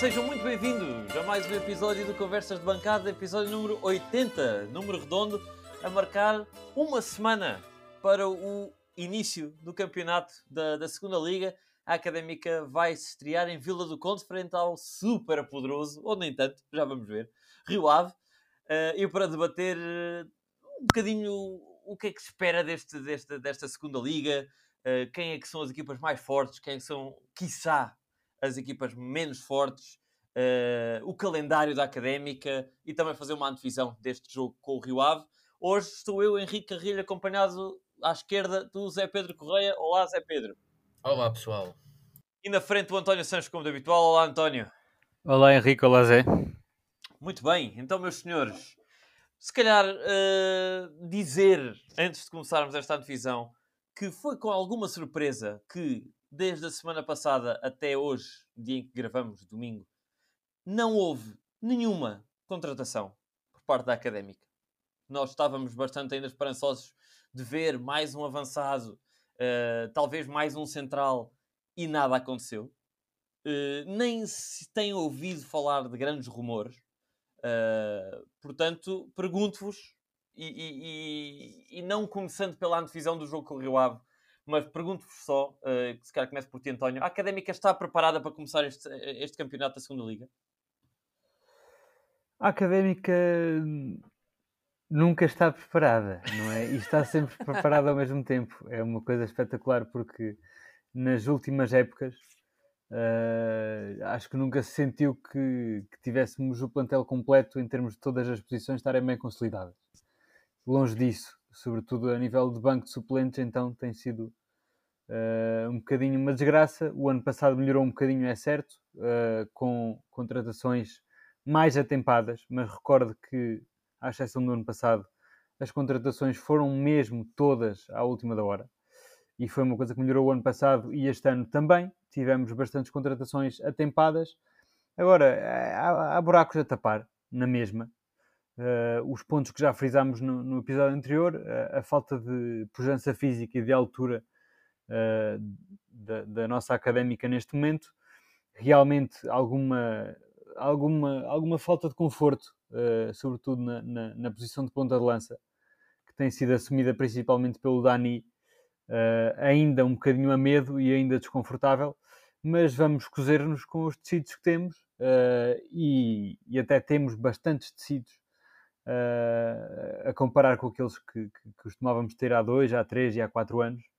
sejam muito bem-vindos a mais um episódio do Conversas de Bancada, episódio número 80, número redondo, a marcar uma semana para o início do campeonato da, da segunda Liga. A Académica vai se estrear em Vila do Conde frente ao super poderoso, ou nem tanto, já vamos ver, Rio Ave. Uh, e para debater uh, um bocadinho o que é que se espera deste, deste, desta segunda Liga, uh, quem é que são as equipas mais fortes, quem são, quiçá, as equipas menos fortes, uh, o calendário da Académica e também fazer uma antevisão deste jogo com o Rio Ave. Hoje estou eu, Henrique Carrilho, acompanhado à esquerda do Zé Pedro Correia. Olá, Zé Pedro. Olá, pessoal. E na frente o António Santos, como de habitual. Olá, António. Olá, Henrique. Olá, Zé. Muito bem. Então, meus senhores, se calhar uh, dizer, antes de começarmos esta antevisão, que foi com alguma surpresa que desde a semana passada até hoje, dia em que gravamos, domingo, não houve nenhuma contratação por parte da académica. Nós estávamos bastante ainda esperançosos de ver mais um avançado, uh, talvez mais um central, e nada aconteceu. Uh, nem se tem ouvido falar de grandes rumores. Uh, portanto, pergunto-vos, e, e, e, e, não começando pela antevisão do jogo com o Rio Ave, mas pergunto-vos só, uh, se calhar começo por ti, António, a Académica está preparada para começar este, este campeonato da segunda Liga? A Académica nunca está preparada, não é? E está sempre preparada ao mesmo tempo. É uma coisa espetacular porque nas últimas épocas uh, acho que nunca se sentiu que, que, tivéssemos o plantel completo em termos de todas as posições estarem bem consolidadas. Longe disso, sobretudo a nível de banco de suplentes, então tem sido uh, um bocadinho uma desgraça. O ano passado melhorou um bocadinho, é certo, uh, com contratações mais atempadas, mas recordo que, à exceção do ano passado, as contratações foram mesmo todas à última da hora. E foi uma coisa que melhorou o ano passado e este ano também. Tivemos bastantes contratações atempadas. Agora, há, há buracos a tapar, na mesma. Uh, os pontos que já frisámos no, no episódio anterior, uh, a falta de pujança física e de altura uh, da, da, nossa académica neste momento, realmente alguma, alguma, alguma falta de conforto, uh, sobretudo na, na, na, posição de ponta de lança, que tem sido assumida principalmente pelo Dani, uh, ainda um bocadinho a medo e ainda desconfortável, mas vamos cozer-nos com os tecidos que temos e, e, até temos bastantes tecidos a comparar com aqueles que, que costumávamos ter há dois, há três e há quatro anos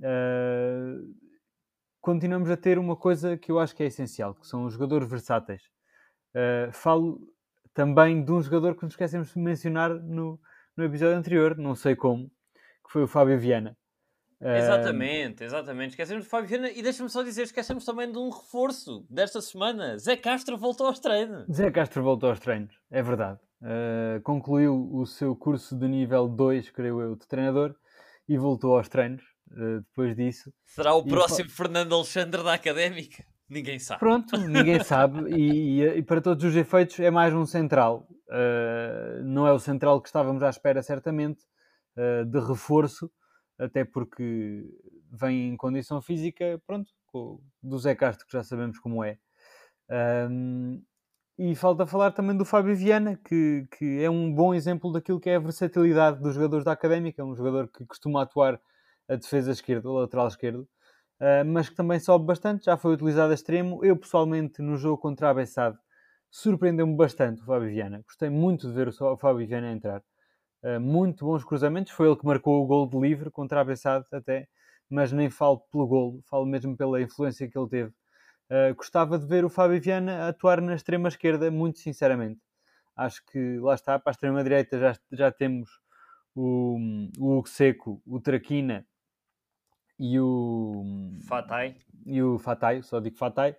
uh, continuamos a ter uma coisa que eu acho que é essencial, que são os jogadores versáteis. Uh, falo também de um jogador que nos esquecemos de mencionar no, no episódio anterior, não sei como, que foi o Fábio Viana. Exatamente, exatamente. Esquecemos de Fábio Viana e deixa-me só dizer, esquecemos também de um reforço desta semana. Zé Castro voltou aos treinos. Zé Castro voltou aos treinos, é verdade. Uh, concluiu o seu curso de nível 2, creio eu, de treinador e voltou aos treinos. Eh, depois disso. Será o e próximo Fernando Alexandre da Académica? Ninguém sabe. Pronto, ninguém sabe. E, e, e, para todos os efeitos é mais um central. Uh, não é o central que estávamos à espera, certamente, uh, de reforço, até porque vem em condição física, pronto, do Zé Castro, que já sabemos como é. Um, e falta falar também do Fábio Viana, que, que é um bom exemplo daquilo que é a versatilidade dos jogadores da Académica, é um jogador que costuma atuar a defesa esquerda, o lateral esquerdo, uh, mas que também sobe bastante, já foi utilizado a extremo. Eu, pessoalmente, no jogo contra a Bessade, surpreendeu-me bastante o Fábio Viana. Gostei muito de ver o Fábio Viana entrar. Uh, muito bons cruzamentos, foi ele que marcou o gol de livre contra a Bessade até, mas nem falo pelo gol, falo mesmo pela influência que ele teve. Uh, gostava de ver o Fábio Viana atuar na extrema esquerda, muito sinceramente. Acho que lá está, para a extrema direita já, já temos o, o Hugo Seco, o Traquina e o Fatai. E o Fatai, só digo Fatai.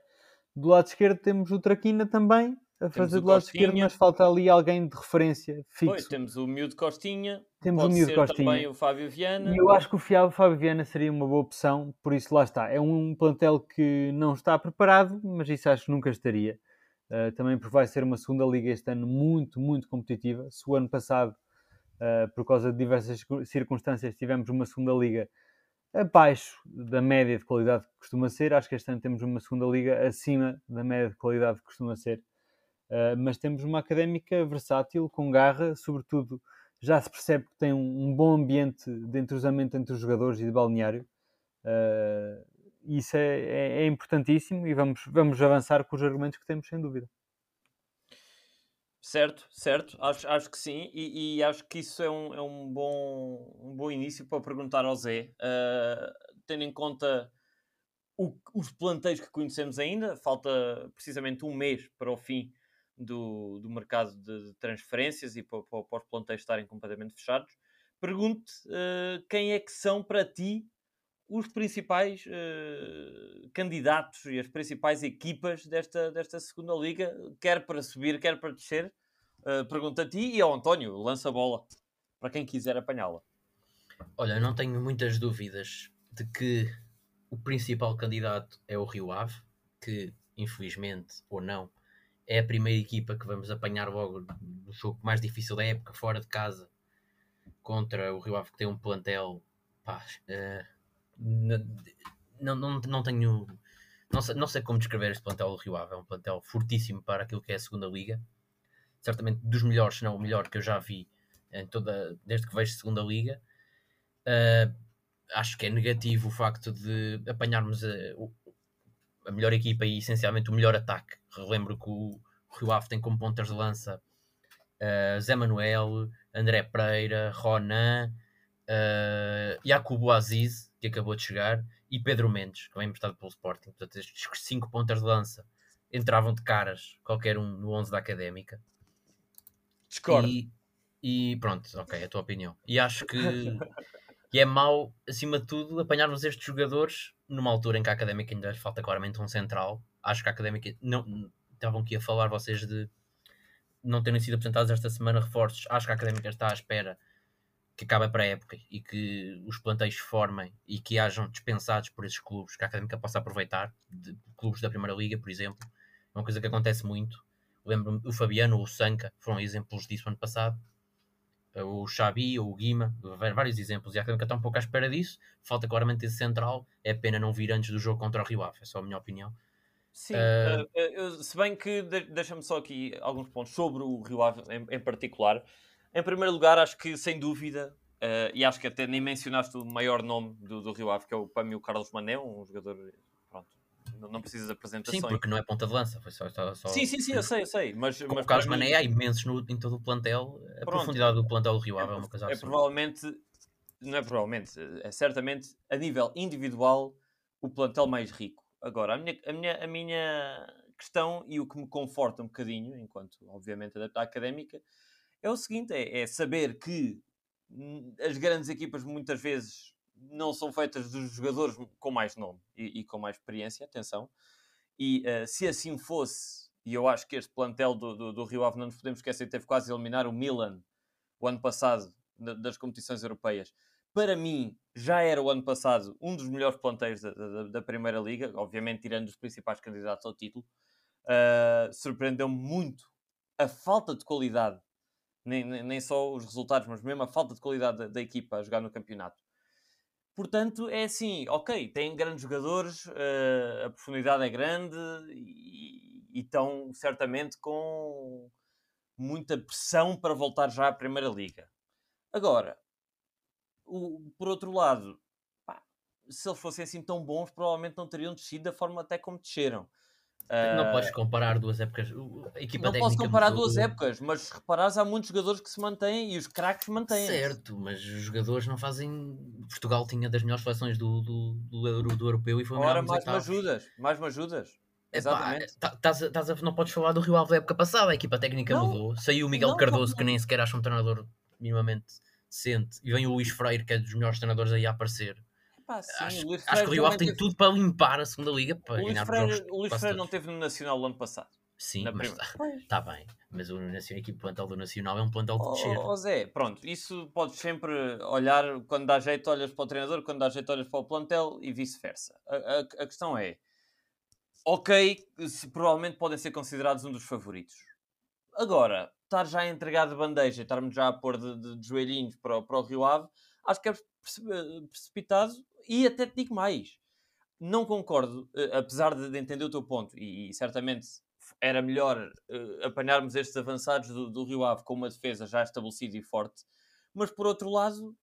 Do lado esquerdo temos o Traquina também a fazer do lado Costinha. esquerdo, mas falta ali alguém de referência fixo. Pois, temos o Miúdo Costinha, temos pode o Miúdo Costinha. também o Fábio Viana. E eu acho que o Fábio Viana seria uma boa opção, por isso lá está. É um plantel que não está preparado, mas isso acho que nunca estaria. Uh, também porque vai ser uma segunda liga este ano muito, muito competitiva. Se o ano passado, uh, por causa de diversas circunstâncias, tivemos uma segunda liga abaixo da média de qualidade que costuma ser. Acho que este ano temos uma segunda liga acima da média de qualidade que costuma ser. Uh, mas temos uma académica versátil, com garra, sobretudo já se percebe que tem um, um bom ambiente de entrosamento entre os jogadores e de balneário. Uh, isso é, é, é, importantíssimo e vamos, vamos avançar com os argumentos que temos, sem dúvida. Certo, certo, acho, acho que sim, e, e acho que isso é um, é um, bom, um bom início para perguntar ao Zé, uh, tendo em conta o, os planteios que conhecemos ainda, falta precisamente um mês para o fim do, do mercado de, transferências e para, para, para, os planteios estarem completamente fechados. Pergunto uh, quem é que são para ti os principais uh, candidatos e as principais equipas desta, desta segunda liga, quer para subir, quer para descer? Uh, a ti e ao António, lança a bola para quem quiser apanhá-la. Olha, não tenho muitas dúvidas de que o principal candidato é o Rio Ave, que infelizmente ou não é a primeira equipa que vamos apanhar logo no jogo mais difícil da época, fora de casa, contra o Rio Ave, que tem um plantel. Pá, uh, não, não, não tenho. Não sei, não sei como descrever este plantel do Rio Ave. É um plantel fortíssimo para aquilo que é a segunda liga. Certamente dos melhores, se não o melhor que eu já vi em toda, desde que vejo segunda liga. Uh, acho que é negativo o facto de apanharmos a, a melhor equipa e essencialmente o melhor ataque. Relembro que o, Rio Ave tem como pontas de lança uh, Zé Manuel, André Pereira, Ronan, uh, Jacobo Aziz, que acabou de chegar, e Pedro Mendes, que é emprestado pelo Sporting. Portanto, estes cinco pontas de lança entravam de caras, qualquer um no 11 da Académica. Discordo. E, e pronto, ok, é a tua opinião. E acho que E é mau, acima de tudo, apanharmos estes jogadores numa altura em que a Académica ainda lhe falta claramente um central. Acho que a Académica. Não, estavam aqui a falar vocês de não terem sido apresentados esta semana reforços. Acho que a Académica está à espera que acabe para a época e que os planteios formem e que hajam dispensados por esses clubes, que a Académica possa aproveitar, de clubes da Primeira Liga, por exemplo. É uma coisa que acontece muito. Lembro-me, o Fabiano, o Sanca, foram exemplos disso ano passado o Xabi ou o Guima, vários exemplos, e a Académica está um pouco à espera disso. Falta claramente esse central. É pena não vir antes do jogo contra o Rio Ave, é só a minha opinião. Sim, uh... Uh, eu, se bem que de, deixa-me só aqui alguns pontos sobre o Rio Ave em, em, particular. Em primeiro lugar, acho que sem dúvida, uh, e acho que até nem mencionaste o maior nome do, do Rio Ave, que é o, para mim o Carlos Mané, um jogador não, não precisas de apresentações. Sim, porque não é ponta de lança, foi só. só, só... Sim, sim, sim, eu sei, eu sei. Mas, Como mas o Carlos Mané, há imensos no, em todo o plantel. A Pronto. profundidade do plantel do Rio Ave é, é uma coisa É provavelmente, não é provavelmente, é certamente a nível individual o plantel mais rico. Agora, a minha, a minha, a minha questão e o que me conforta um bocadinho, enquanto obviamente adepto à académica, é o seguinte: é, é saber que as grandes equipas muitas vezes não são feitas dos jogadores com mais nome e, e com mais experiência, atenção. E uh, se assim fosse, e eu acho que este plantel do, do, do, Rio Ave, não nos podemos esquecer, teve quase a eliminar o Milan o ano passado das competições europeias. Para mim, já era o ano passado um dos melhores plantéis da, da, da Primeira Liga, obviamente tirando os principais candidatos ao título. Uh, Surpreendeu-me muito a falta de qualidade, nem, nem só os resultados, mas mesmo a falta de qualidade da, da equipa a jogar no campeonato. Portanto, é assim, ok, têm grandes jogadores, uh, a profundidade é grande e, estão certamente com muita pressão para voltar já à Primeira Liga. Agora, o, por outro lado, pá, se eles fossem assim tão bons, provavelmente não teriam descido da forma até como desceram. Não uh, podes comparar duas épocas. A equipa não posso comparar duas épocas, mas reparares, há muitos jogadores que se mantêm e os craques mantêm. Certo, mas os jogadores não fazem. Portugal tinha das melhores seleções do, do, do, Euro, do europeu e foi Ora, mais me ajudas, mais me ajudas. Exatamente. Epá, tá, a, não podes falar do Rio Ave da época passada, a equipa técnica não, mudou. Saiu o Miguel não, Cardoso, não, que nem sequer acha um treinador minimamente decente, e vem o Luís Freire, que é dos melhores treinadores aí a aparecer. Pá, sim, acho, acho que o Rio Ave tem teve... tudo para limpar a segunda liga para o ganhar Freire, O Luís Freire não teve no Nacional o ano passado. Sim, mas está tá bem. Mas o Nacional, aqui, o plantel do Nacional é um plantel de descer. Oh, oh, Zé, pronto, isso podes sempre olhar, quando dá jeito olhas para o treinador, quando dá jeito olhas para o plantel e vice-versa. A, a, a, questão é, ok, se, provavelmente podem ser considerados um dos favoritos. Agora, estar já a entregar de bandeja, estarmos já a pôr de, de, de joelhinhos para, para o Rio Ave, acho que é precipitado e até te digo mais. Não concordo, uh, apesar de, de, entender o teu ponto, e, e certamente era melhor uh, apanharmos estes avançados do, do Rio Ave com uma defesa já estabelecida e forte, mas por outro lado,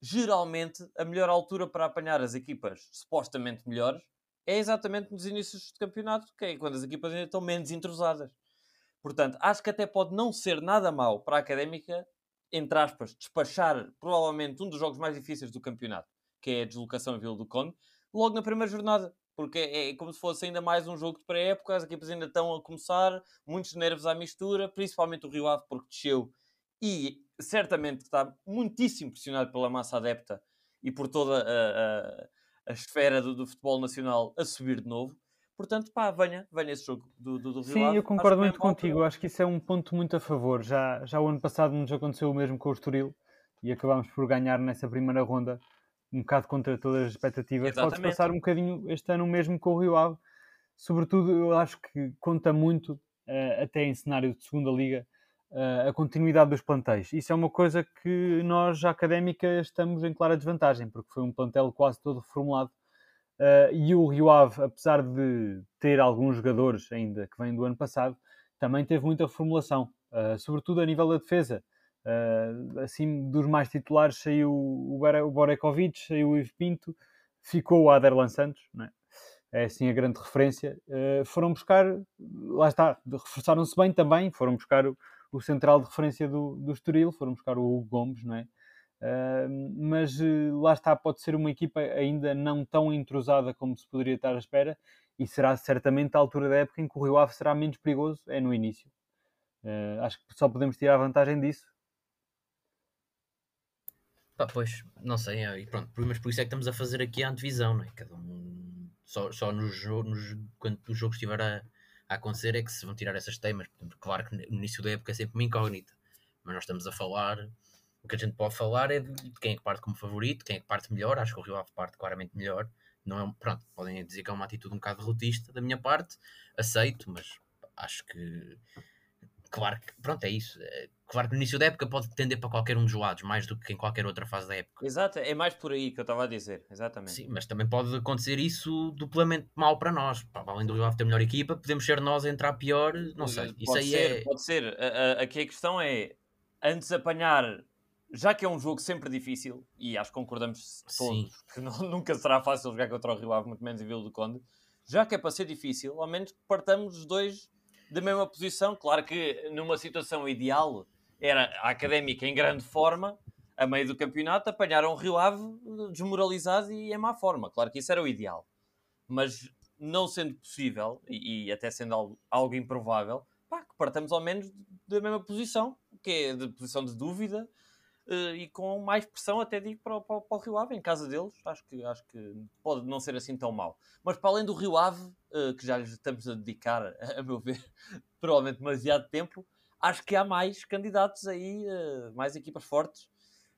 geralmente a melhor altura para apanhar as equipas supostamente melhores é exatamente nos inícios de campeonato, que é quando as equipas ainda estão menos entrosadas. Portanto, acho que até pode não ser nada mau para a Académica, entre aspas, despachar provavelmente um dos jogos mais difíceis do campeonato, que é a deslocação em Vila do Conde, logo na primeira jornada. Porque é, é como se fosse ainda mais um jogo de pré-época, as equipas ainda estão a começar, muitos nervos à mistura, principalmente o Rio Ave, porque desceu e certamente está muitíssimo pressionado pela massa adepta e por toda a, a, a esfera do, do, futebol nacional a subir de novo. Portanto, pá, venha, venha esse jogo do, do, do Sim, Rio eu concordo muito contigo. Acho que isso é um ponto muito a favor. Já, já o ano passado nos aconteceu o mesmo com o Estoril e acabámos por ganhar nessa primeira ronda um bocado contra todas as expectativas. Pode passar um bocadinho este ano mesmo com o Rio Ave. Sobretudo, eu acho que conta muito, uh, até em cenário de segunda liga, uh, a continuidade dos plantéis. Isso é uma coisa que nós, académica, estamos em clara desvantagem, porque foi um plantel quase todo reformulado. Uh, e o Rio Ave, apesar de ter alguns jogadores ainda que vêm do ano passado, também teve muita formulação, sobretudo a nível da defesa. Uh, assim, dos mais titulares saiu o, o Borekovic, saiu o Ivo Pinto, ficou o Aderlan Santos, é? é? assim a grande referência. Uh, foram buscar, lá está, reforçaram-se bem também, foram buscar o, o, central de referência do, do Estoril, foram buscar o Hugo Gomes, não é? Uh, mas lá está, pode ser uma equipa ainda não tão entrosada como se poderia estar à espera e será certamente a altura da época em que o Rio Ave será menos perigoso, é no início. acho que só podemos tirar vantagem disso Pá, pois, não sei, é, pronto, mas por isso é que estamos a fazer aqui a antevisão, não é? Cada um, só, só nos, nos, quando o jogo estiver a, a, acontecer é que se vão tirar essas temas. Claro que no início da época é sempre uma incógnita, mas nós estamos a falar, o que a gente pode falar é de, quem é que parte como favorito, quem é que parte melhor, acho que o Rio Ave parte claramente melhor. Não é, pronto, podem dizer que é uma atitude um bocado derrotista da minha parte, aceito, mas acho que claro que, pronto, é isso. É, claro que no início da época pode tender para qualquer um dos lados, mais do que em qualquer outra fase da época. Exato, é mais por aí que eu estava a dizer, exatamente. Sim, mas também pode acontecer isso duplamente mal para nós. além do Rio Ave ter melhor equipa, podemos ser nós a entrar pior, não sei. Pode isso aí ser, é... Pode ser. Aqui a, a questão é, antes apanhar, já que é um jogo sempre difícil, e acho que concordamos todos Sim. que não, nunca será fácil jogar contra o Rio Ave, muito menos em Vila do Conde, já que é para ser difícil, ao menos partamos os dois da mesma posição. Claro que numa situação ideal era a académica em grande forma, a meio do campeonato, apanharam o Rio Ave desmoralizado e em má forma. Claro que isso era o ideal. Mas não sendo possível, e, e até sendo algo, algo improvável, pá, que partamos ao menos da mesma posição, que é de posição de dúvida, uh, e com mais pressão, até digo, para, para, para, o Rio Ave, em casa deles, acho que, acho que pode não ser assim tão mau. Mas para além do Rio Ave, uh, que já lhes estamos a dedicar, a, a meu ver, provavelmente demasiado tempo, acho que há mais candidatos aí, uh, mais equipas fortes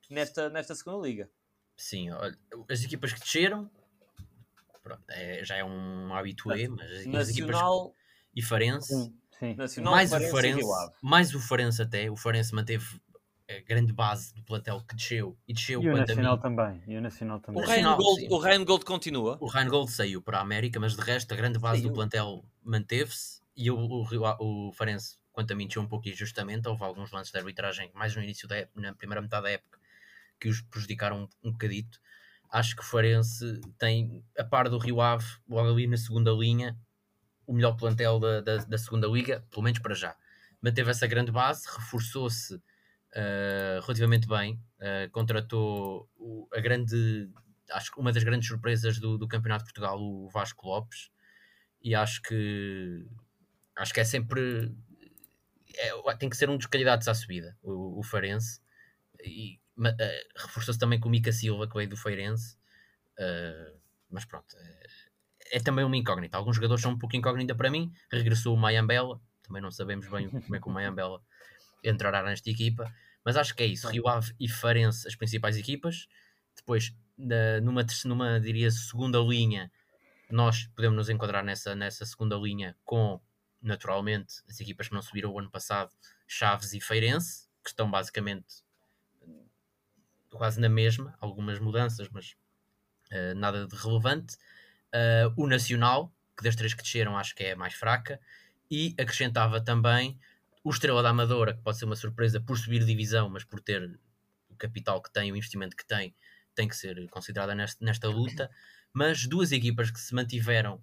nesta, nesta segunda liga. Sim, olha, as equipas que desceram, pronto, é, já é um habitué, mas as Nacional... equipas e Farense, Nacional, mais, Farense o Farense mais o Farense até, o Farense manteve a grande base do plantel que desceu e desceu e o Nacional também e o Nacional também. O Rheingold, o Rheingold continua. O Rheingold saiu para a América mas de resto a grande base saiu. do plantel manteve-se e o, o, o Farense quanto a mim desceu um pouco injustamente. Houve alguns lances de arbitragem mais no início da época, na primeira metade da época que os prejudicaram um, um bocadito. Acho que o Farense tem a par do Rio Ave logo ali na segunda linha o melhor plantel da, da, da segunda liga pelo menos para já. Manteve essa grande base reforçou-se uh, relativamente bem. Uh, contratou a grande, acho que uma das grandes surpresas do, do Campeonato de Portugal, o Vasco Lopes, e acho que acho que é sempre é, tem que ser um dos candidatos à subida, o, o Farense. E uh, reforçou-se também com o Mica Silva, que veio do Feirense. Mas pronto, é, é, também uma incógnita. Alguns jogadores são um pouco incógnita para mim. Regressou o Mayambela, também não sabemos bem como é que o Mayambela entrará nesta equipa. Mas acho que é isso. Rio Ave e Farense, as principais equipas. Depois, numa, numa, diria, segunda linha, nós podemos nos enquadrar nessa, nessa segunda linha com, naturalmente, as equipas que não subiram o ano passado, Chaves e Feirense, que estão basicamente quase na mesma, algumas mudanças, mas uh, nada de relevante. Uh, o Nacional, que das três que desceram acho que é a mais fraca, e acrescentava também o Estrela da Amadora, que pode ser uma surpresa por subir divisão, mas por ter o capital que tem, o investimento que tem, tem que ser considerada nesta, nesta luta. Mas duas equipas que se mantiveram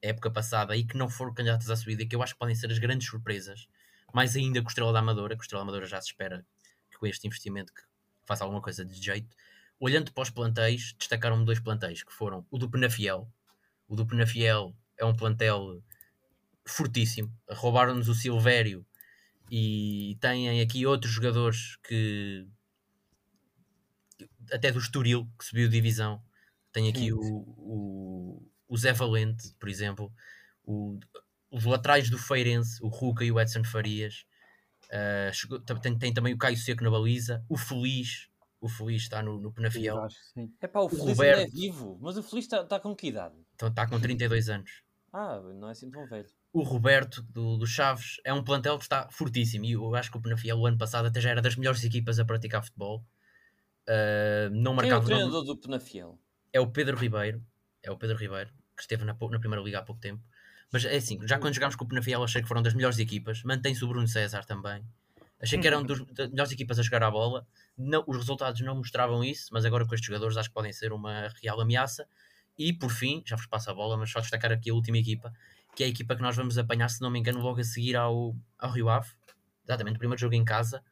época passada e que não foram candidatas à subida, que eu acho que podem ser as grandes surpresas, mais ainda com o Estrela da Amadora, que o Estrela da Amadora já se espera que com este investimento que faça alguma coisa de jeito. Olhando para os plantéis, destacaram dois plantéis, que foram o do Penafiel. O do Penafiel é um plantel fortíssimo. Roubaram-nos o Silvério e têm aqui outros jogadores que até do Estoril, que subiu divisão. Tem aqui o, o, o Zé Valente, por exemplo, o, os laterais do Feirense, o Ruca e o Edson Farias. Uh, chegou, tem, tem, também o Caio Seco na baliza, o Feliz, o Feliz está no, no Penafiel. É pá, o, o Feliz Roberto, é vivo, mas o Feliz está tá com que idade? Então está com 32 anos. Ah, não é assim tão velho. O Roberto do, do Chaves é um plantel que está fortíssimo e eu acho que o Penafiel o ano passado até já era das melhores equipas a praticar futebol. Uh, não Quem é o treinador do Penafiel? É o Pedro Ribeiro. É o Pedro Ribeiro, que esteve na, na Primeira Liga há pouco tempo. Mas é assim, já quando jogámos com o Penafiel achei que foram das melhores equipas. Mantém-se o Bruno César também. Achei que eram dos, das melhores equipas a jogar a bola. Não, os resultados não mostravam isso, mas agora com estes jogadores acho que podem ser uma real ameaça. E por fim, já vos passo a bola, mas só destacar aqui a última equipa, que é a equipa que nós vamos apanhar, se não me engano, logo a seguir ao, ao Rio Ave. Exatamente, o primeiro jogo em casa,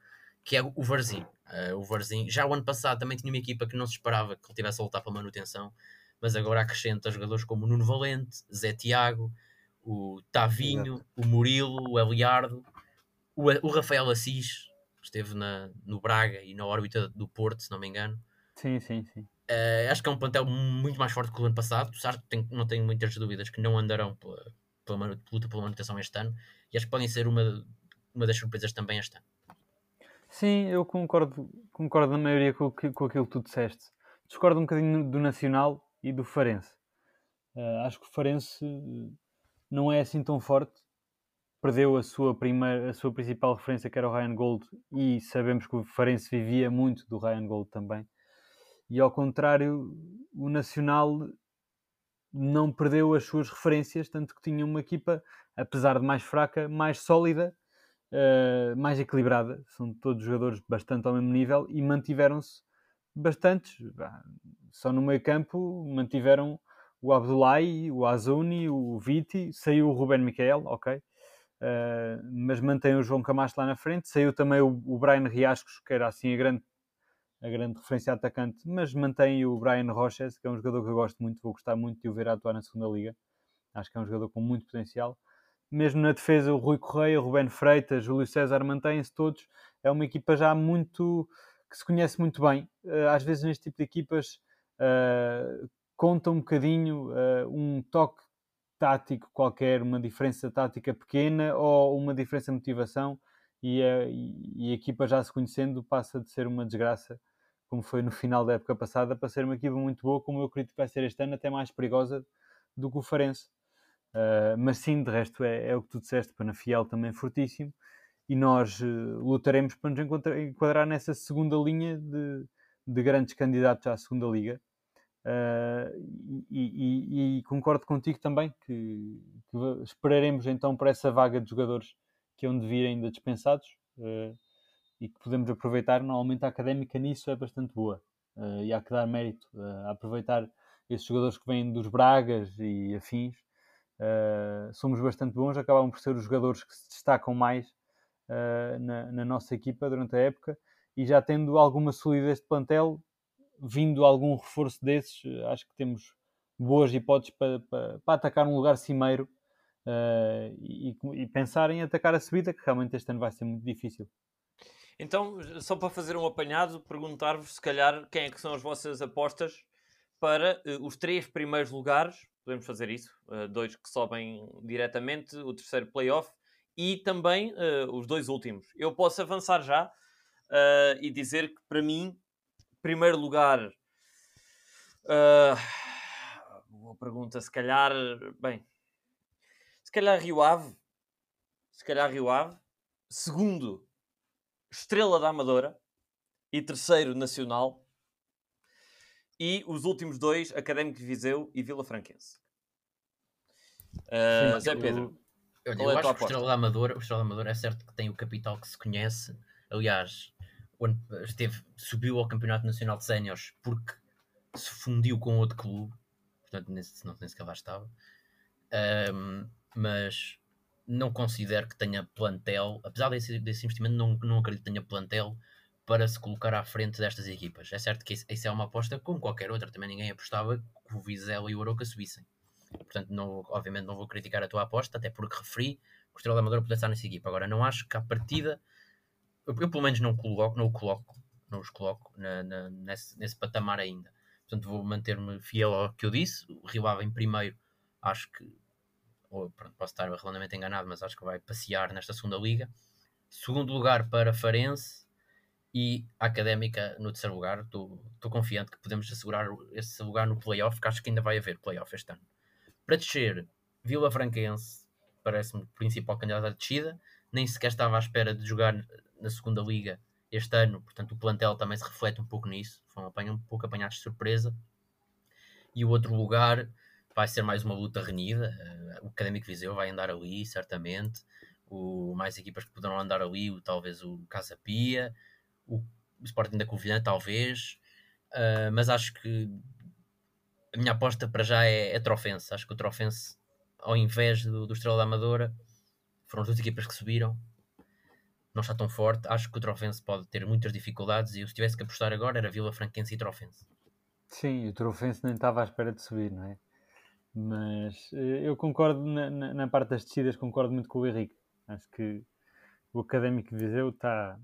que é o Varzim. Uh, o Varzim, já o ano passado também tinha uma equipa que não se esperava que ele tivesse a lutar para a manutenção, mas agora acrescenta jogadores como o Nuno Valente, Zé Tiago, o Tavinho, Exato. o Murilo, o Eliardo, o, o Rafael Assis, que esteve na, no Braga e na órbita do Porto, se não me engano. Sim, sim, sim. Uh, acho que é um plantel muito mais forte que o ano passado. Tenho, não tenho muitas dúvidas que não andarão pela, pela luta pela manutenção este ano e acho que podem ser uma, uma das surpresas também este ano. Sim, eu concordo, concordo na maioria com, com aquilo que tu disseste. Discordo um bocadinho do Nacional e do Farense. Uh, acho que o Farense não é assim tão forte. Perdeu a sua, primeira, a sua principal referência, que era o Ryan Gold, e sabemos que o Farense vivia muito do Ryan Gold também. E ao contrário, o Nacional não perdeu as suas referências, tanto que tinha uma equipa, apesar de mais fraca, mais sólida, uh, mais equilibrada. São todos jogadores bastante ao mesmo nível e mantiveram-se bastantes. Só no meio campo mantiveram o Abdullahi, o Azuni, o Viti, saiu o Ruben Miquel, ok. Uh, mas mantém o João Camacho lá na frente. Saiu também o, o Brian Riascos, que era assim a grande a grande referência atacante, mas mantém o Brian Roches, que é um jogador que eu gosto muito, vou gostar muito de o ver atuar na segunda liga. Acho que é um jogador com muito potencial. Mesmo na defesa, o Rui Correia, o Ruben Freitas, Júlio César mantêm-se todos. É uma equipa já muito que se conhece muito bem. Eh, às vezes neste tipo de equipas uh, conta um bocadinho uh, um toque tático qualquer, uma diferença tática pequena ou uma diferença de motivação e a, e a equipa já se conhecendo passa de ser uma desgraça como foi no final da época passada, para ser uma equipa muito boa, como eu acredito que vai ser este ano, até mais perigosa do que o Farense. Uh, mas sim, de resto, é, é, o que tu disseste, Panafiel também fortíssimo, e nós uh, lutaremos para nos enquadrar nessa segunda linha de, de grandes candidatos à segunda liga. Uh, e, e, e, concordo contigo também que, que, esperaremos então por essa vaga de jogadores que hão de vir ainda dispensados. Uh, e que podemos aproveitar. Normalmente a académica nisso é bastante boa uh, e há que dar mérito uh, a aproveitar esses jogadores que vêm dos Bragas e afins. Uh, somos bastante bons, acabam por ser os jogadores que se destacam mais na, na, nossa equipa durante a época e já tendo alguma solidez de plantel, vindo algum reforço desses, acho que temos boas hipóteses para, para, para atacar um lugar cimeiro e, e pensar em atacar a subida, que realmente este ano vai ser muito difícil. Então, só para fazer um apanhado, perguntar-vos se calhar quem é que são as vossas apostas para uh, os três primeiros lugares, podemos fazer isso, uh, dois que sobem diretamente, o terceiro playoff e também uh, os dois últimos. Eu posso avançar já e dizer que para mim, primeiro lugar, boa pergunta, se calhar, bem, se calhar Rio Ave, se calhar Rio Ave, segundo Estrela da Amadora e terceiro Nacional. E os últimos dois, Académico de Viseu e Vila Franquense. Uh, Sim, Zé eu- Pedro, é eu a tua acho que o Estrela da Amadora, o Estrela da Amadora é certo que tem o capital que se conhece. Aliás, esteve, subiu ao Campeonato Nacional de Séniores porque se fundiu com outro clube, portanto, nem, se- não nem sequer lá estava. Ahm, mas não considero que tenha plantel, apesar desse, desse investimento, não, não acredito que tenha plantel para se colocar à frente destas equipas. É certo que isso, é uma aposta como qualquer outra, também ninguém apostava que o Vizela e o Aroca subissem. Portanto, não, obviamente não vou criticar a tua aposta, até porque referi que o Estrela da Amadora pudesse estar nessa equipa. Agora, não acho que à partida, eu, eu pelo menos não, coloco, não o coloco, não os coloco na- na- nesse, nesse patamar ainda. Portanto, vou manter-me fiel ao que eu disse. O Rio Ave em primeiro, acho que, ou, pronto, posso estar redondamente enganado, mas acho que vai passear nesta segunda liga. Segundo lugar para Farense e Académica no terceiro lugar. Estou confiante que podemos assegurar esse lugar no playoff, que acho que ainda vai haver playoff este ano. Para descer, Vila Franquense parece-me o principal candidato à descida. Nem sequer estava à espera de jogar na segunda liga este ano, portanto o plantel também se reflete um pouco nisso. Foram apanham, um pouco apanhados de surpresa. E o outro lugar vai ser mais uma luta renhida. O Académico Viseu vai andar ali, certamente. O, mais equipas que poderão andar ali, o, talvez o Casa Pia, o Sporting da Covilhã, talvez. Uh, mas acho que a minha aposta para já é, é Trofense. Acho que o Trofense, ao invés do, do Estrela da Amadora, foram as duas equipas que subiram. Não está tão forte. Acho que o Trofense pode ter muitas dificuldades. E eu, se tivesse que apostar agora, era Vila Franquense e Trofense. Sim, o Trofense nem estava à espera de subir, não é? Mas eh, eu concordo na, na, na parte das descidas, concordo muito com o Henrique. Acho que o Académico de Viseu está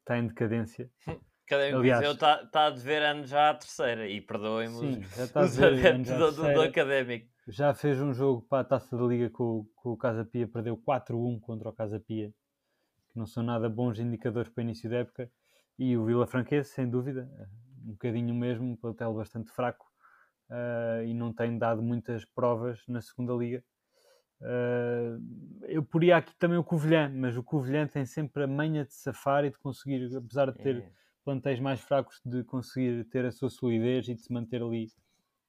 está em decadência. Académico de Aliás- Viseu está tá a dever anos já à terceira. E perdoem-me os, ver adeptos do, do- do. Académico. Já fez um jogo para a Taça da Liga com, o- com o Casa Pia, perdeu 4-1 contra o Casa Pia, que não são nada bons indicadores para o início da época. E o Vila Franquense, sem dúvida, um bocadinho mesmo, um plantel bastante fraco ah, e não tem dado muitas provas na segunda Liga. Ah, eu poria aqui também o Covilhã, mas o Covilhã tem sempre a manha de safar e de conseguir, apesar de ter É. plantéis mais fracos de conseguir ter a sua solidez e de se manter ali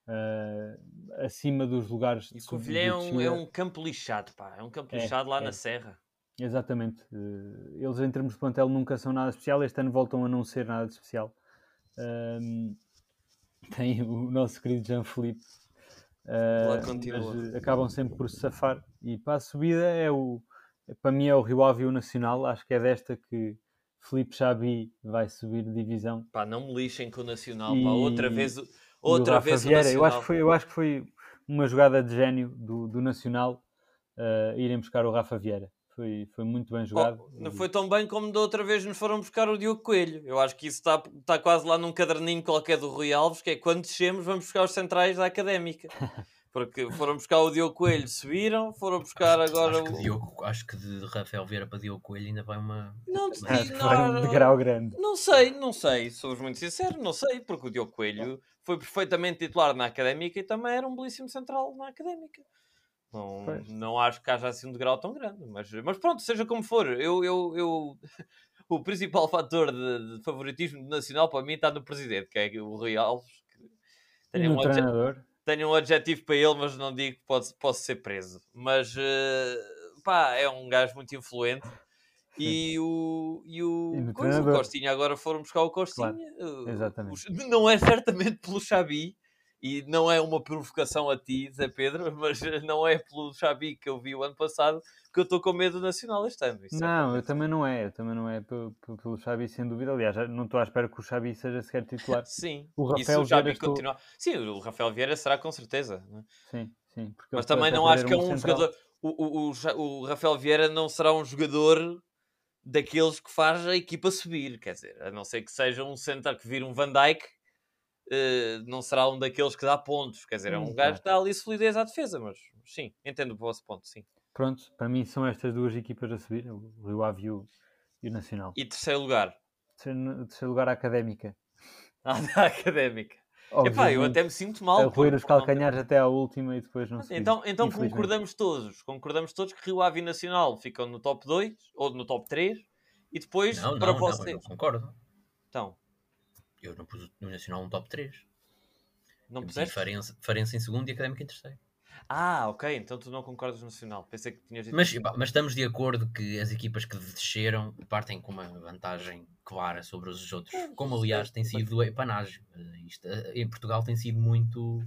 ah, acima dos lugares E de Covilhã é um, é um campo lixado, pá. É um campo É, lixado lá é. na Serra. Exatamente. Eles, em termos de plantel, nunca são nada especial. Este ano voltam a não ser nada de especial. Tem o nosso querido Jean Felipe. Eh, acabam sempre por se safar. E para a subida, é o, para mim, é o Rio Ave e o Nacional. Acho que é desta que Felipe Xabi vai subir de divisão. Pá, não me lixem com o Nacional, E- pá. Outra vez, o- o outra Rafa vez o Vieira, Nacional. eu acho, que foi, eu acho que foi uma jogada de gênio do, do Nacional eh, irem buscar o Rafa Vieira. Foi, foi muito bem jogado. Oh, não foi tão bem como da outra vez nos foram buscar o Diogo Coelho. Eu acho que isso está está quase lá num caderninho qualquer do Rui Alves, que é quando descemos vamos buscar os centrais da Académica. Porque foram buscar o Diogo Coelho, subiram, foram buscar agora acho, que o... Diogo, acho que de Rafael Vieira para Diogo Coelho ainda vai uma. Não, te digo, não, degrau grande. não sei, não sei, sou muito sincero, não sei, porque o Diogo Coelho foi perfeitamente titular na Académica e também era um belíssimo central na Académica. Não, Pois. não acho que haja assim um degrau tão grande, mas, mas pronto, seja como for, eu, eu, eu o principal fator de, de favoritismo nacional para mim está no presidente, que é o Rui Alves. Que tenho, um obje- tenho um adjetivo para ele, mas não digo que pode, posso ser preso. Mas eh, pá, é um gajo muito influente. E o, e o, E coisa, o. Costinha agora foram buscar o Costinha. Claro, eh, exatamente. os- não é certamente pelo Xabi, e não é uma provocação a ti, Zé Pedro, mas não é pelo Xabi que eu vi o ano passado que eu estou com medo do Nacional este ano. Isso Não, eu certamente. também não é. Eu também não é pelo, pelo- pelo Xabi, sem dúvida. Aliás, não estou à espera que o Xabi seja sequer titular. Sim, O e Rafael o Xabi Vieira estou- continuar. Sim, o Rafael Vieira será com certeza. né? Sim, sim. Mas também não acho que é um jogador. O, o, o, o Rafael Vieira não será um jogador daqueles que faz a equipa subir. Quer dizer, a não ser que seja um centro que vira um Van Dijk, eh, não será um daqueles que dá pontos. Quer dizer, é um Hum, gajo que dá ali solidez à defesa. Mas sim, entendo o vosso ponto, sim. Pronto, para mim são estas duas equipas a subir, o Rio Ave e o, e o Nacional. E terceiro lugar, Terceiro, terceiro lugar, a Académica. a da académica. Epá, eu até me sinto mal. a roer os por não calcanhares até à última e depois não se Então, então concordamos todos, concordamos todos que Rio Ave e Nacional ficam no top 2 ou no top 3 e depois Não, para não, não, eu vocês. não concordo. Então, Eu não pus o Nacional no top 3. Não puseste? Farense, Farense em segundo e Académica em terceiro. Ah, ok, então tu não concordas no Nacional. Pensei que tinhas dito. Mas, mas estamos de acordo que as equipas que desceram partem com uma vantagem clara sobre os outros. Como aliás tem sido epanagem. Eh, Isto, eh, em Portugal tem sido muito.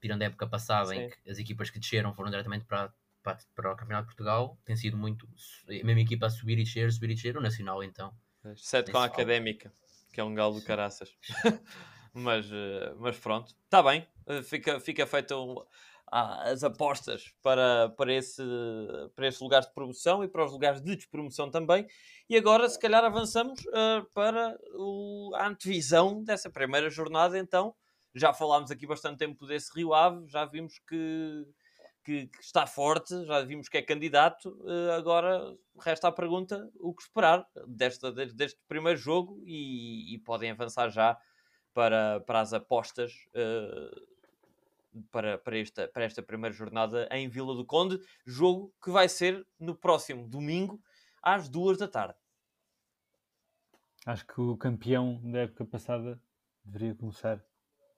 Tirando a época passada em Sim. que as equipas que desceram foram diretamente para, para, para o Campeonato de Portugal, tem sido muito. A mesma equipa a subir e descer, subir e descer. O Nacional então. Exceto com a. Académica, que é um galo de Sim. caraças. mas, eh, mas pronto, está bem. Eh, Fica, fica feita as apostas para, para, esse, para esses lugares de promoção e para os lugares de despromoção também. E agora, se calhar, avançamos eh, para o- a antevisão dessa primeira jornada. Então, já falámos aqui bastante tempo desse Rio Ave, já vimos que, que, que está forte, já vimos que é candidato. eh, agora resta a pergunta: o que esperar desta, de- deste primeiro jogo? E, e podem avançar já para, para as apostas eh, para, para, esta, para esta primeira jornada em Vila do Conde. Jogo que vai ser no próximo domingo às duas da tarde. Acho que o campeão da época passada deveria começar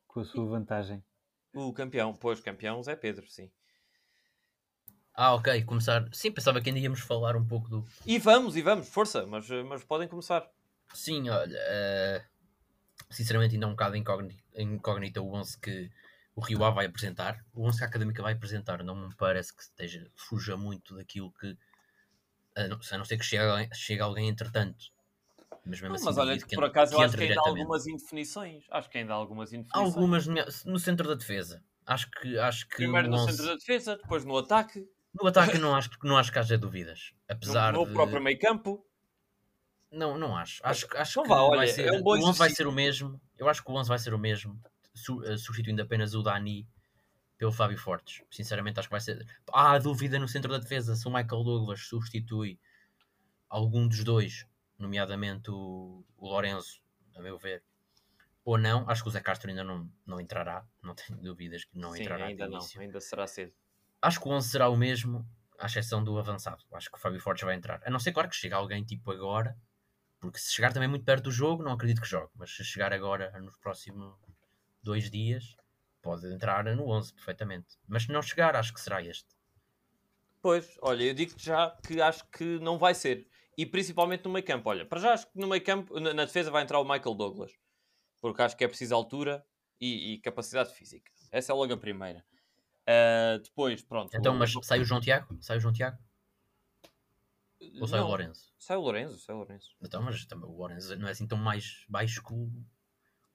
com a sua vantagem. O campeão, pois, campeão Zé Pedro, sim. Ah, ok, começar. Sim, pensava que ainda íamos falar um pouco do. E vamos, e vamos, força, mas, mas podem começar. Sim, olha, eh, sinceramente ainda é um bocado incógnita, incógnita o 11 que o Rio Ave vai apresentar. O 11 que a Académica vai apresentar não me parece que esteja, fuja muito daquilo que, a não, a não ser que chegue, alguém- chegue alguém entretanto. Mas mesmo Não, assim, mas olha, que por acaso eu acho que ainda há algumas indefinições. Acho que ainda há algumas indefinições. algumas no centro da defesa. Acho que, acho que Primeiro no 11 centro da defesa, depois no ataque, no ataque não acho, não acho que haja dúvidas. Apesar no, no de... próprio meio campo. Não, não acho. Acho, acho Então que vá, olha, vai ser, é um o 11 vai ser o mesmo. Eu acho que o 11 vai ser o mesmo, eh, substituindo apenas o Dani pelo Fábio Fortes. Sinceramente, acho que vai ser. Há dúvida no centro da defesa se o Michael Douglas substitui algum dos dois, nomeadamente o, o Lorenzo, a meu ver, ou não. Acho que o Zé Castro ainda não, não entrará. Não tenho dúvidas que não Sim, entrará ainda não, ainda será cedo. Acho que o 11 será o mesmo, à exceção do avançado. Acho que o Fábio Fortes vai entrar. A não ser, claro, que chegue alguém tipo agora, porque se chegar também muito perto do jogo, não acredito que jogue. Mas se chegar agora, nos próximos dois dias, pode entrar no 11 perfeitamente. Mas se não chegar, acho que será este. Pois, olha, eu digo-te já que acho que não vai ser. E principalmente no meio campo. Olha, para já acho que no meio campo, na, na defesa vai entrar o Michael Douglas. Porque acho que é preciso altura e, e capacidade física. Essa é logo a primeira. Ah, depois, pronto. Então, o- mas sai o João Tiago? Sai o João Tiago? Ou sai Não, o Lourenço? Sai o Lourenço, sai o Lourenço. Então, mas também o Lourenço não é assim tão mais baixo que o...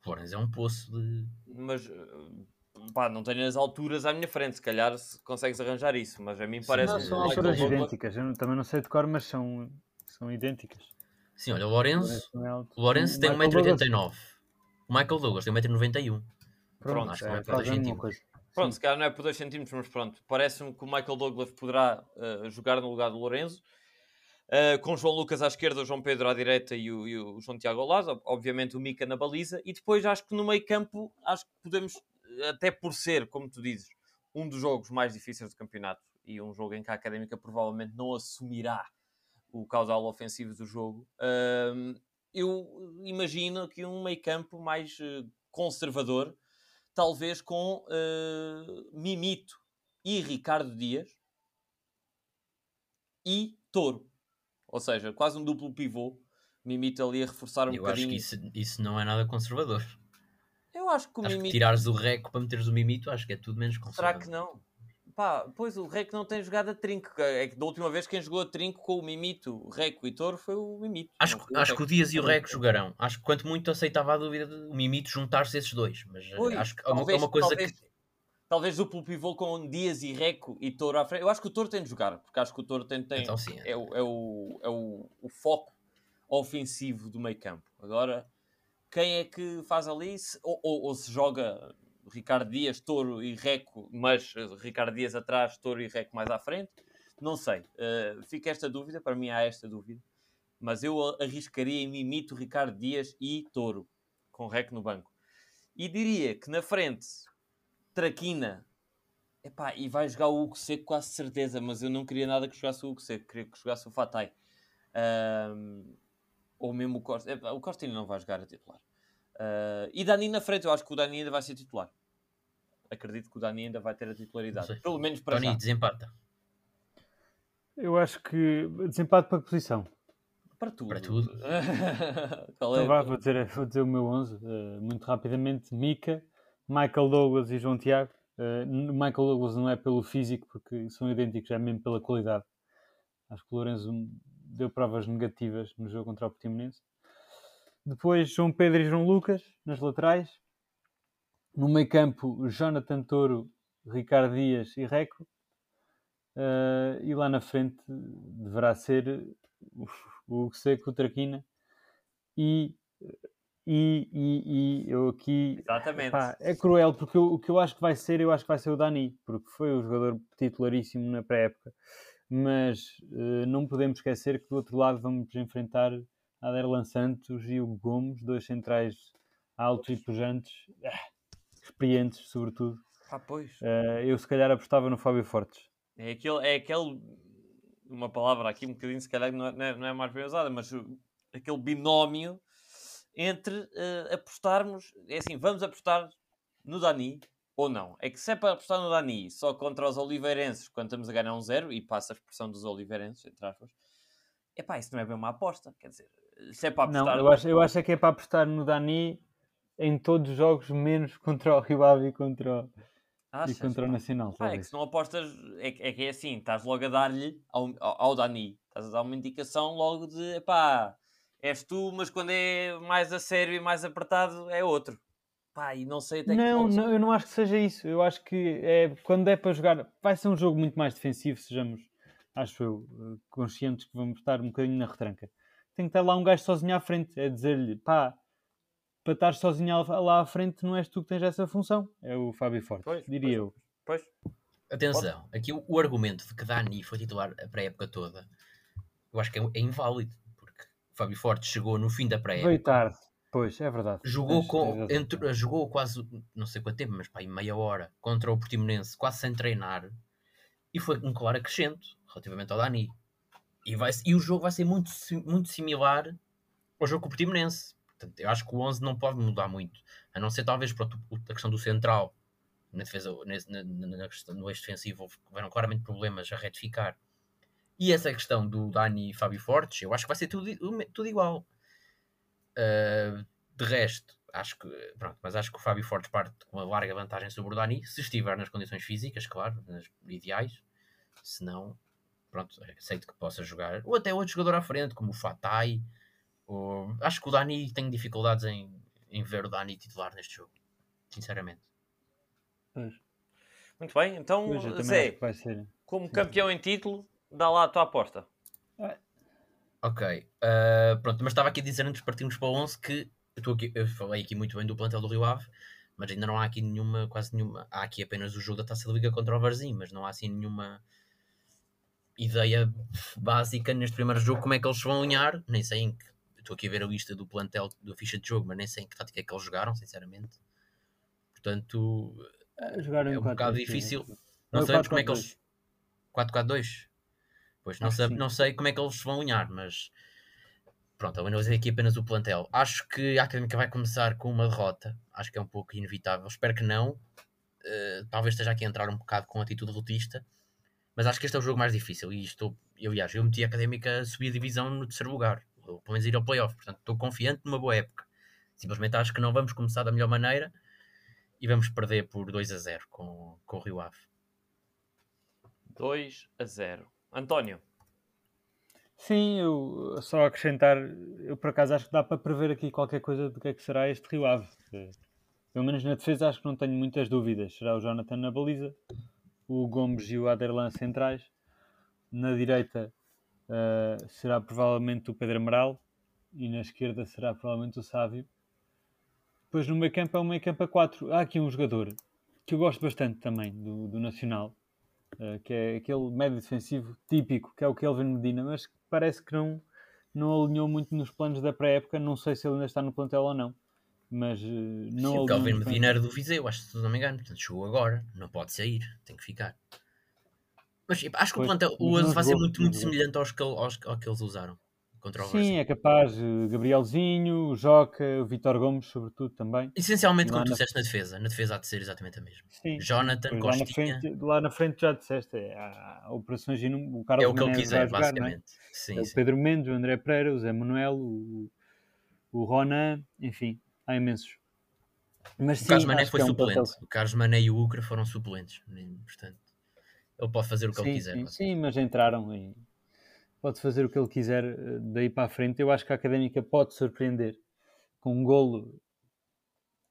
O Lourenço é um poço de... Mas, ah, pá, não tenho as alturas à minha frente. Se calhar se consegues arranjar isso. Mas a mim parece Não, Sim, que são Michael alturas Douglas- idênticas. Eu não- também não sei de cor, mas são, são idênticas. Sim, olha, o Lourenço... Não é. O Lourenço tem Michael Douglas- 1,89m. O Michael Douglas tem 1,91m. Pronto, acho que não é é por Pronto, se calhar não é por 2 centímetros, mas pronto. Parece-me que o Michael Douglas poderá eh, jogar no lugar do Lourenço. Eh, com João Lucas à esquerda, o João Pedro à direita e o, e o João Tiago ao lado. Ob- Obviamente o Mica na baliza. E depois acho que no meio campo, acho que podemos, até por ser, como tu dizes, um dos jogos mais difíceis do campeonato e um jogo em que a Académica provavelmente não assumirá o causal ofensivo do jogo. ahm, eu imagino aqui um meio campo mais eh, conservador, talvez com eh, Mimito e Ricardo Dias e Touro. Ou seja, quase um duplo pivô. Mimito ali a reforçar um Eu acho bocadinho. que isso, isso não é nada conservador. Eu acho que o Acho que Mimito. tirares o reco para meteres o mimito, acho que é tudo menos Será conservador. que não? Pá, pois o Reco não tem jogado a trinco. É que da última vez quem jogou a trinco com o Mimito, Reco e Touro foi o Mimito. Acho, foi acho que o. Dias e o Reco jogarão. Acho que quanto muito aceitava a dúvida de o Mimito juntar-se esses dois. Mas eh, acho que é uma, é talvez- uma coisa talvez, que. Talvez duplo pivô com Dias e Reco e Touro à frente. Eu acho que o Touro tem de jogar, porque acho que o Touro tem, tem, Então sim. é, o, é, o, é o, o foco ofensivo do meio campo. Agora, quem é que faz ali? Se- ou, ou- ou se joga Ricardo Dias, Touro e Reco, mas eh, Ricardo Dias atrás, Touro e Reco mais à frente? Não sei. Eh, fica esta dúvida, para mim há esta dúvida. Mas eu arriscaria em Mimito, Ricardo Dias e Touro, com Reco no banco. E diria que na frente, Traquina. Epá, e vai jogar o Hugo Seco quase certeza, mas eu não queria nada que jogasse o Hugo Seco, queria que jogasse o Fatai. Ahm, ou mesmo o Costa. Epá, o Costa ainda não vai jogar a titular. Ah, e Dani na frente, eu acho que o Dani ainda vai ser titular. acredito que o Dani ainda vai ter a titularidade. Pelo menos para Tony, já. desempata. Eu acho que desempate para a posição. Para tudo. Para tudo. Qual é? Então vá, vou dizer, vou dizer o meu 11 eh, muito rapidamente. Mika, Michael Douglas e João Tiago. Eh, n- Michael Douglas não é pelo físico, porque são idênticos, é mesmo pela qualidade. Acho que o Lourenço deu provas negativas no jogo contra o Portimonense. Depois João Pedro e João Lucas nas laterais. No meio campo, Jonathan Toro, Ricardo Dias e Reco. Eh, e lá na frente deverá ser o Hugo Seco, o Traquina e, e, e, e eu aqui Exatamente. pá, é cruel porque eu- o que eu acho que vai ser, eu acho que vai ser o Dani, porque foi o jogador titularíssimo na pré-época, mas eh, não podemos esquecer que do outro lado vamos enfrentar Aderlan Santos e o Gomes, dois centrais altos e pujantes, ah, experientes sobretudo. Ah, pois. Eh, eu se calhar apostava no Fábio Fortes. É aquele, é aquele, uma palavra aqui um bocadinho, se calhar não é, não é- não é mais bem usada, mas aquele binómio entre eh, apostarmos, é assim, vamos apostar no Dani ou não. É que se é para apostar no Dani só contra os oliveirenses, quando estamos a ganhar um zero, e passa a expressão dos oliveirenses, entre aspas, epá, isso não é bem uma aposta, quer dizer, se é para Não, apostar... eu acho, eu acho é que é para apostar no Dani em todos os jogos, menos contra o Rio Ave e contra, o- e Achas? contra o Nacional. Pá, é que se não apostas, é, que- é que é assim, estás logo a dar-lhe ao, ao, ao Dani, estás a dar uma indicação logo de, pá, és tu, mas quando é mais a sério e mais apertado é outro. Pá, e não sei até que Não, ponto- não, eu não acho que seja isso. Eu acho que é, quando é para jogar, vai ser um jogo muito mais defensivo, sejamos, acho eu, eh, conscientes que vamos estar um bocadinho na retranca. Tem que estar lá um gajo sozinho à frente, é dizer-lhe, pá, para estar sozinho lá- à frente não és tu que tens essa função, é o Fábio Forte, Pois, diria pois. eu. Pois, Atenção, aqui o, o argumento de que Dani foi titular a pré-época toda, eu acho que é, é inválido, porque o Fábio Forte chegou no fim da Veio pré-época, tarde, pois, é verdade. jogou, com, razão. entre- jogou quase, não sei quanto tempo, mas pá, em meia hora, contra o Portimonense, quase sem treinar, e foi um claro acrescento relativamente ao Dani. E, vai, e o jogo vai ser muito, muito similar ao jogo com o Portimonense. Portanto, eu acho que o 11 não pode mudar muito, a não ser talvez pronto, a questão do central. Na defesa, na, na- na no eixo defensivo, houveram claramente problemas a retificar. E essa questão do Dani e Fábio Fortes, eu acho que vai ser tudo, tudo igual. Uh, de resto, acho que pronto, mas acho que o Fábio Fortes parte com uma larga vantagem sobre o Dani, se estiver nas condições físicas, claro, nas ideais. Se não, pronto, aceito que possa jogar. Ou até outro jogador à frente, como o Fatai. Ou... Acho que o Dani tem dificuldades em, em ver o Dani titular neste jogo. Sinceramente. Pois, muito bem. Então, pois, Zé, como campeão em título, dá lá a tua aposta. Ok, uh, pronto, mas estava aqui a dizer antes de partirmos para o 11 que eu, estou aqui, eu falei aqui muito bem do plantel do Rio Ave, mas ainda não há aqui nenhuma, quase nenhuma. Há aqui apenas o jogo da Taça da Liga contra o Varzim, mas não há assim nenhuma ideia básica neste primeiro jogo como é que eles vão alinhar. Nem sei em que. Estou aqui a ver a lista do plantel da ficha de jogo, mas nem sei em que tática é que eles jogaram, sinceramente. Portanto, Jogaram é um bocado difícil. É Não o sabemos como é que 4-4-2. eles. 4-4-2? Pois não, sabe, não sei como é que eles vão alinhar, mas pronto, eu analisei aqui apenas o plantel. Acho que a Académica vai começar com uma derrota, acho que é um pouco inevitável. Espero que não. Uh, talvez esteja aqui a entrar um bocado com atitude rotista, mas acho que este é o jogo mais difícil. E estou, eu, aliás, eu meti a Académica a subir a divisão no terceiro lugar, ou pelo menos ir ao playoff. Portanto, estou confiante numa boa época. Simplesmente acho que não vamos começar da melhor maneira e vamos perder por 2 a 0 com, com o Rio Ave. 2 a 0. António, Sim, eu só acrescentar, eu por acaso acho que dá para prever aqui qualquer coisa do que é que será este Rio Ave. Eh, Pelo menos na defesa acho que não tenho muitas dúvidas. Será o Jonathan na baliza, o Gomes e o Aderlan centrais. Na direita eh, será provavelmente o Pedro Amaral e na esquerda será provavelmente o Sávio. Depois no meio campo é um meio campo a 4. Há aqui um jogador que eu gosto bastante também do, do Nacional, eh, que é aquele médio defensivo típico, que é o Kelvin Medina, mas parece que não, não alinhou muito nos planos da pré-época. Não sei se ele ainda está no plantel ou não, mas eh, não Sim, o Calvin Medina era do Viseu, acho que se não me engano. Portanto, chegou agora, não pode sair, tem que ficar. Mas acho que Pois, o plantel, o mas 11 não vai ser muito, muito semelhante aos que, aos, ao que eles usaram. contra o Sim, é capaz. o Gabrielzinho, o Joca, o Vitor Gomes, sobretudo também. Essencialmente, Lá como tu na- disseste na defesa, na defesa há de ser exatamente a mesma. Sim. Jonathan, Pois lá, na Costinha, frente, lá na frente já disseste, é, há operações inum... o Carlos é o que ele quiser, jogar, é? basicamente. Sim, É o. Pedro Mendes, o André Pereira, o Zé Manuel, o, o Ronan, enfim, há imensos. Mas O sim, Carlos Mané foi é um suplente. plantel- O Carlos Mané e o Ucra foram suplentes. Portanto, ele pode fazer o que ele Sim, quiser. sim, sim, mas entraram e pode fazer o que ele quiser eh, daí para a frente. Eu acho que a Académica pode surpreender com um golo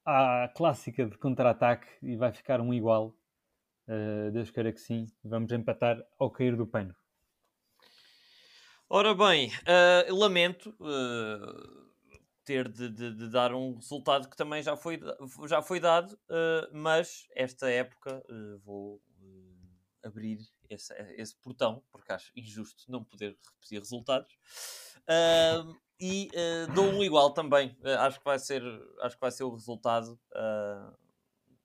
à clássica de contra-ataque e vai ficar um igual. Eh, Deus queira que sim. Vamos empatar ao cair do pano. Ora bem, eh, lamento eh, ter de, de- de dar um resultado que também já foi, já foi dado, eh, mas esta época eh, vou eh, abrir esse, esse portão, porque acho injusto não poder repetir resultados. E dou um igual também. Acho, que vai ser, acho que vai ser o resultado ah,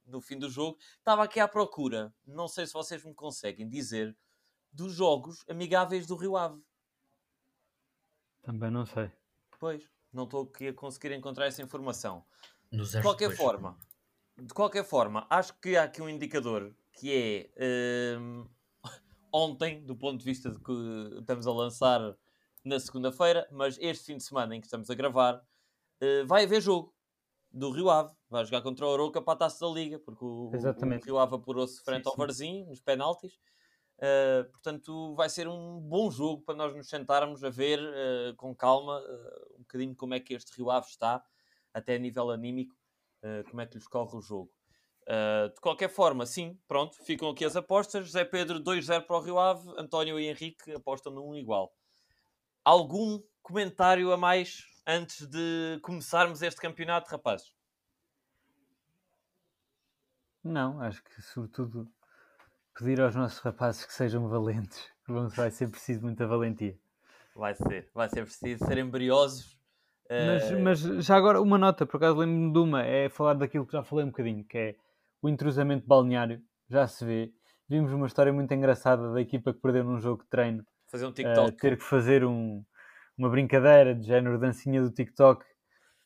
no fim do jogo. Estava aqui à procura, não sei se vocês me conseguem dizer, dos jogos amigáveis do Rio Ave. Também não sei. Pois, não estou aqui a conseguir encontrar essa informação. Nos De qualquer depois. forma, de qualquer forma, acho que há aqui um indicador que é hum, ontem, do ponto de vista de que estamos a lançar na segunda-feira, mas este fim de semana em que estamos a gravar, eh, vai haver jogo do Rio Ave. Vai jogar contra o Oroca para a taça da Liga, porque o, o- Rio Ave apurou-se frente Sim, ao. Varzim, nos penaltis. Uh, portanto, vai ser um bom jogo para nós nos sentarmos a ver uh, com calma uh, um bocadinho como é que este Rio Ave está, até a nível anímico, como é que lhes corre o jogo. De qualquer forma, sim, pronto, ficam aqui as apostas. José Pedro 2-0 para o Rio Ave, António e Henrique apostam 1 igual. Algum comentário a mais antes de começarmos este campeonato, rapazes? Não, acho que sobretudo pedir aos nossos rapazes que sejam valentes. Vai ser preciso muita valentia. Vai ser, vai ser preciso serem briosos. Mas, uh, mas já agora uma nota, por acaso lembro-me de uma, é falar daquilo que já falei um bocadinho, que é o intrusamento balneário, já se vê. Vimos uma história muito engraçada da equipa que perdeu num jogo de treino, fazer um a TikTok. ter que fazer um- uma brincadeira de género dancinha do TikTok.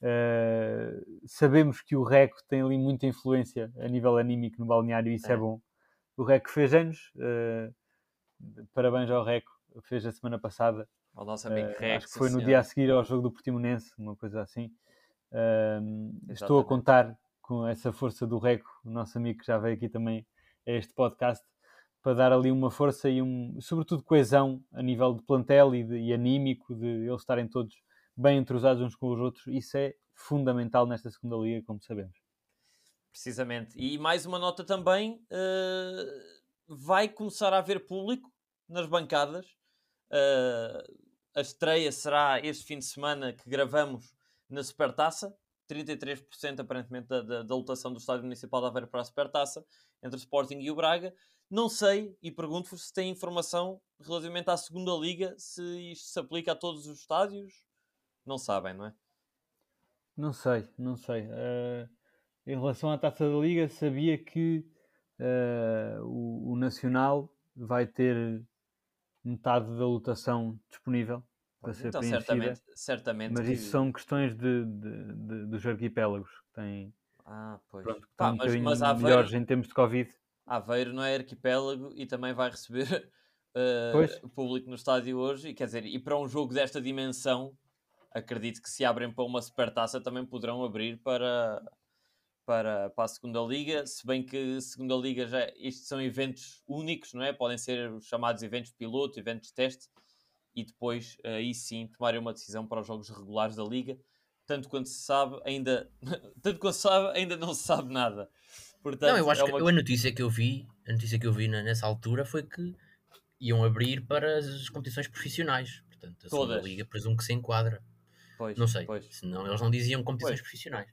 Uh, sabemos que o Reco tem ali muita influência a nível anímico no balneário e isso é, É. bom. O Reco fez anos, uh, parabéns ao Reco, fez a semana passada. Ao nosso amigo Rex, acho que foi no senhor. dia a seguir ao jogo do Portimonense, uma coisa assim. Ahm, estou a contar com essa força do Reco, o nosso amigo que já veio aqui também a este podcast, para dar ali uma força e um, sobretudo coesão a nível de plantel e, de, e anímico, de eles estarem todos bem entrosados uns com os outros. Isso é fundamental nesta segunda liga, como sabemos. Precisamente. E mais uma nota também: eh, vai começar a haver público nas bancadas. Eh, a estreia será este fim de semana que gravamos na Supertaça. 33% aparentemente da, da, da lotação do Estádio Municipal de Aveiro para a Supertaça, entre o Sporting e o Braga. Não sei, e pergunto-vos se tem informação relativamente à segunda liga, se isto se aplica a todos os estádios. Não sabem, não é? Não sei, não sei. Eh, em relação à taça da Liga, sabia que eh, o, o Nacional vai ter metade da lotação disponível para ser Então, preenchida. certamente, certamente Mas que- isso são questões de, de- de- dos arquipélagos que têm, Ah, pois. pronto, que Pá, um mas, mas Aveiro, melhores em termos de Covid. Aveiro não é arquipélago e também vai receber Pois. público no estádio hoje. E quer dizer, e para um jogo desta dimensão, acredito que se abrem para uma supertaça também poderão abrir para, para, para a segunda liga. Se bem que a segunda liga já isto são eventos únicos, não é? Podem ser os chamados eventos piloto, eventos de teste, e depois aí sim tomarem uma decisão para os jogos regulares da liga. Tanto quanto se sabe, ainda tanto quanto se sabe, ainda não se sabe nada. Portanto, Não, eu acho é que uma- a notícia que eu vi, a notícia que eu vi nessa altura foi que iam abrir para as competições profissionais. Portanto, a segunda Todas. liga presumo que se enquadra. Pois, Não sei. pois. Senão eles não diziam competições Pois. profissionais.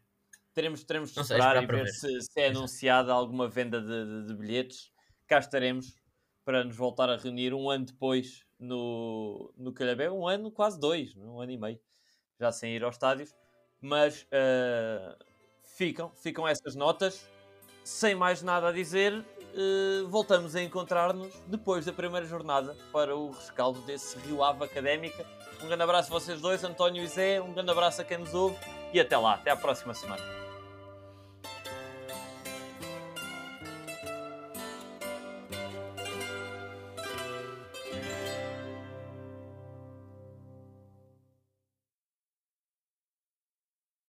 Teremos, teremos de sei, esperar esperar e ver, ver. Se, se é Exato. anunciada alguma venda de, de- de bilhetes. Cá estaremos para nos voltar a reunir um ano depois no, no Calhabé. Um ano, quase dois, é? um ano e meio, já sem ir aos estádios. Mas ah, ficam, ficam essas notas. Sem mais nada a dizer, eh, voltamos a encontrar-nos depois da primeira jornada para o rescaldo desse Rio Ave Académica Um grande abraço a vocês dois, António e Zé. Um grande abraço a quem nos ouve. E até lá, até à próxima semana.